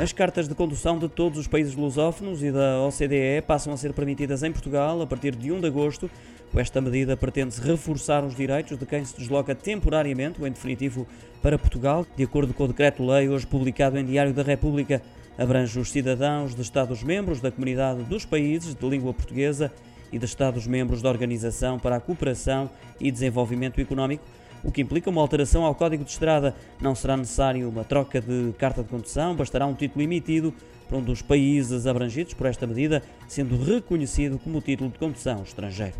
As cartas de condução de todos os países lusófonos e da OCDE passam a ser permitidas em Portugal a partir de 1 de agosto. Com esta medida pretende-se reforçar os direitos de quem se desloca temporariamente ou em definitivo para Portugal, de acordo com o decreto-lei hoje publicado em Diário da República. Abrange os cidadãos de Estados-membros da Comunidade dos Países de Língua Portuguesa e de Estados-membros da Organização para a Cooperação e Desenvolvimento Económico o que implica uma alteração ao Código de Estrada. Não será necessário uma troca de carta de condução, bastará um título emitido para um dos países abrangidos por esta medida, sendo reconhecido como título de condução estrangeiro.